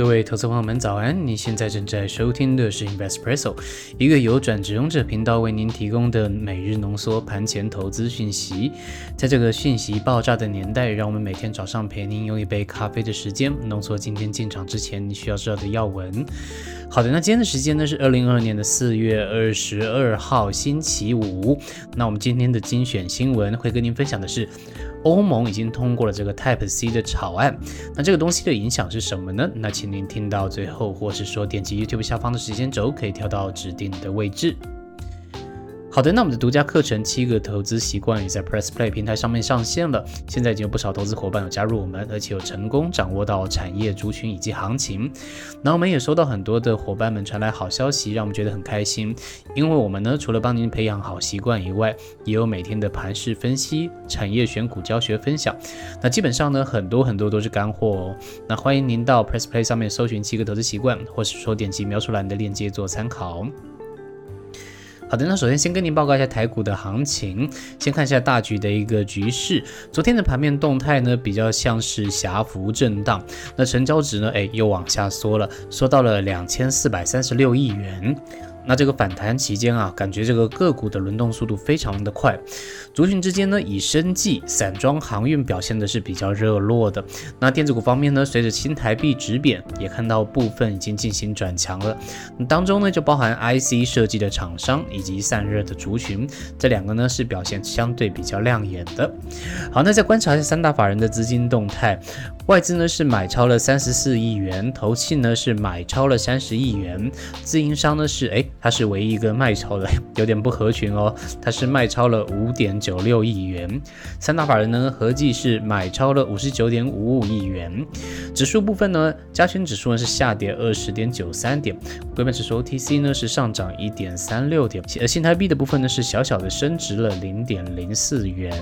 各位投资朋友们，早安！你现在正在收听的是 Investpresso，一个由转职勇者频道为您提供的每日浓缩盘前投资讯息。在这个讯息爆炸的年代，让我们每天早上陪您用一杯咖啡的时间，浓缩今天进场之前你需要知道的要闻。好的，那今天的时间呢是二零二二年的四月二十二号星期五。那我们今天的精选新闻会跟您分享的是。欧盟已经通过了这个 Type C 的草案，那这个东西的影响是什么呢？那请您听到最后，或是说点击 YouTube 下方的时间轴，可以跳到指定的位置。好的，那我们的独家课程《七个投资习惯》也在 Press Play 平台上面上线了。现在已经有不少投资伙伴有加入我们，而且有成功掌握到产业族群以及行情。那我们也收到很多的伙伴们传来好消息，让我们觉得很开心。因为我们呢，除了帮您培养好习惯以外，也有每天的盘势分析、产业选股教学分享。那基本上呢，很多很多都是干货哦。那欢迎您到 Press Play 上面搜寻《七个投资习惯》，或是说点击描述栏的链接做参考。好的，那首先先跟您报告一下台股的行情，先看一下大局的一个局势。昨天的盘面动态呢，比较像是狭幅震荡，那成交值呢，哎，又往下缩了，缩到了两千四百三十六亿元。那这个反弹期间啊，感觉这个个股的轮动速度非常的快，族群之间呢，以生技、散装、航运表现的是比较热络的。那电子股方面呢，随着新台币值贬，也看到部分已经进行转强了。当中呢，就包含 IC 设计的厂商以及散热的族群，这两个呢是表现相对比较亮眼的。好，那再观察一下三大法人的资金动态。外资呢是买超了三十四亿元，投信呢是买超了三十亿元，自营商呢是哎，它是唯一一个卖超的，有点不合群哦，它是卖超了五点九六亿元。三大法人呢合计是买超了五十九点五五亿元。指数部分呢，加权指数呢是下跌二十点九三点，规本指数 OTC 呢是上涨一点三六点，而新台币的部分呢是小小的升值了零点零四元。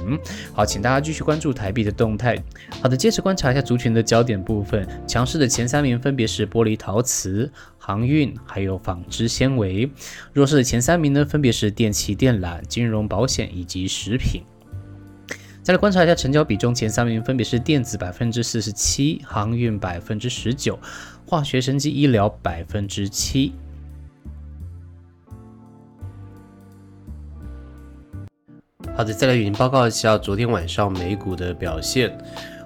好，请大家继续关注台币的动态。好的，接着观察一下族。群的焦点部分，强势的前三名分别是玻璃陶瓷、航运，还有纺织纤维；弱势前三名呢，分别是电器电缆、金融保险以及食品。再来观察一下成交比重，前三名分别是电子百分之四十七、航运百分之十九、化学生机医疗百分之七。好的，再来与您报告一下昨天晚上美股的表现。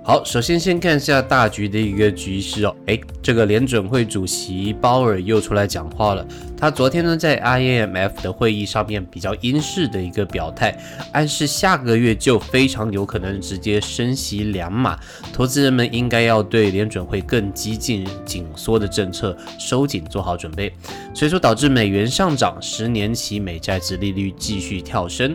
好，首先先看一下大局的一个局势哦。哎，这个联准会主席鲍尔又出来讲话了。他昨天呢在 IMF 的会议上面比较阴示的一个表态，暗示下个月就非常有可能直接升息两码，投资人们应该要对联准会更激进紧缩的政策收紧做好准备。所以说导致美元上涨，十年期美债值利率继续跳升。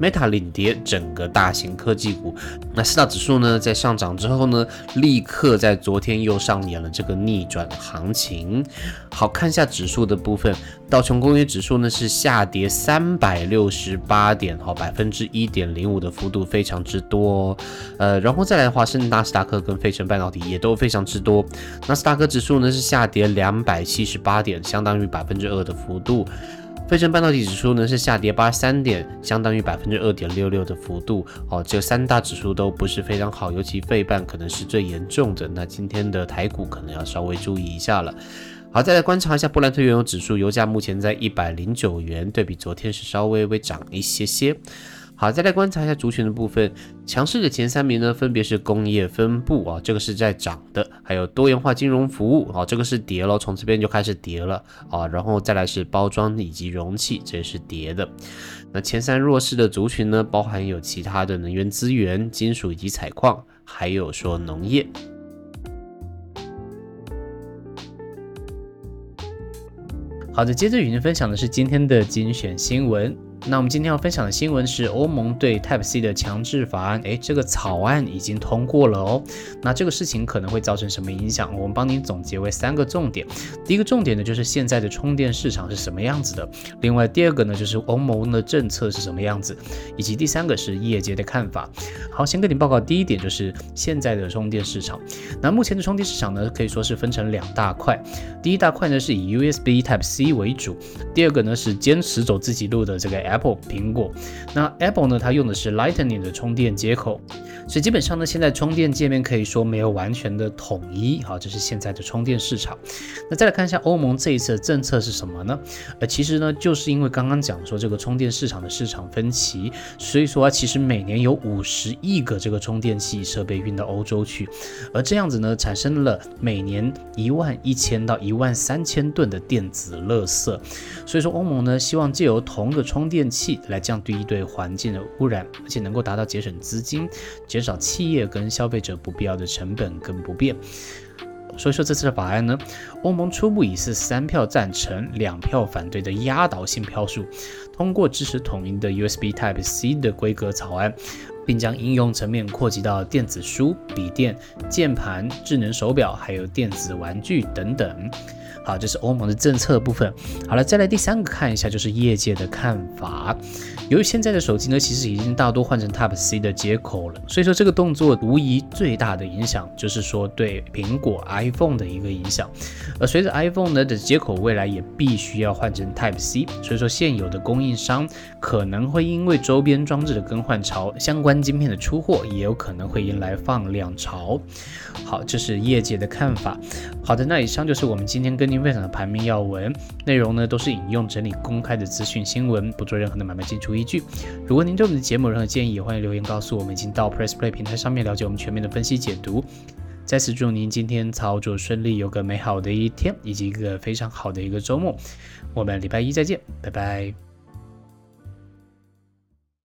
Meta 领跌整个大型科技股，那四大指数呢，在上涨之后呢，立刻在昨天又上演了这个逆转行情。好看一下指数的部分，道琼工业指数呢是下跌三百六十八点，好百分之一点零五的幅度非常之多。呃，然后再来的话是纳斯达克跟费城半导体也都非常之多。纳斯达克指数呢是下跌两百七十八点，相当于百分之二的幅度。费城半导体指数呢是下跌八十三点，相当于百分之二点六六的幅度。哦，这三大指数都不是非常好，尤其费半可能是最严重的。那今天的台股可能要稍微注意一下了。好，再来观察一下布兰特原油指数，油价目前在一百零九元，对比昨天是稍微微涨一些些。好，再来观察一下族群的部分，强势的前三名呢，分别是工业分布啊，这个是在涨的，还有多元化金融服务啊，这个是跌了，从这边就开始跌了啊，然后再来是包装以及容器，这也是跌的。那前三弱势的族群呢，包含有其他的能源资源、金属以及采矿，还有说农业。好的，接着与您分享的是今天的精选新闻。那我们今天要分享的新闻是欧盟对 Type C 的强制法案，诶，这个草案已经通过了哦。那这个事情可能会造成什么影响？我们帮您总结为三个重点。第一个重点呢，就是现在的充电市场是什么样子的；另外第二个呢，就是欧盟的政策是什么样子；以及第三个是业界的看法。好，先跟你报告第一点，就是现在的充电市场。那目前的充电市场呢，可以说是分成两大块。第一大块呢是以 USB Type C 为主，第二个呢是坚持走自己路的这个。Apple 苹果。那 Apple 呢，它用的是 Lightning 的充电接口，所以基本上呢，现在充电界面可以说没有完全的统一。好，这是现在的充电市场。那再来看一下欧盟这一次的政策是什么呢？呃，其实呢，就是因为刚刚讲说这个充电市场的市场分歧，所以说啊其实每年有五十亿个这个充电器设备运到欧洲去，而这样子呢，产生了每年一万一千到一万三千吨的电子垃圾。所以说欧盟呢，希望借由同个充电电器来降低对环境的污染，而且能够达到节省资金，减少企业跟消费者不必要的成本跟不便。所以说这次的法案呢，欧盟初步以是三票赞成、两票反对的压倒性票数，通过支持统一的 USB Type C 的规格草案，并将应用层面扩及到电子书、笔电、键盘、智能手表，还有电子玩具等等。好，这是欧盟的政策部分。好了，再来第三个看一下，就是业界的看法。由于现在的手机呢，其实已经大多换成 Type C 的接口了，所以说这个动作无疑最大的影响就是说对苹果 iPhone 的一个影响。而随着 iPhone 呢的接口未来也必须要换成 Type C，所以说现有的供应商可能会因为周边装置的更换潮，相关晶片的出货也有可能会迎来放量潮。好，这是业界的看法。好的，那以上就是我们今天跟您分享的盘面要闻内容呢，都是引用整理公开的资讯新闻，不做任何的买卖进出依据。如果您对我们的节目有任何建议，欢迎留言告诉我们。已经到 Press Play 平台上面了解我们全面的分析解读。再次祝您今天操作顺利，有个美好的一天，以及一个非常好的一个周末。我们礼拜一再见，拜拜。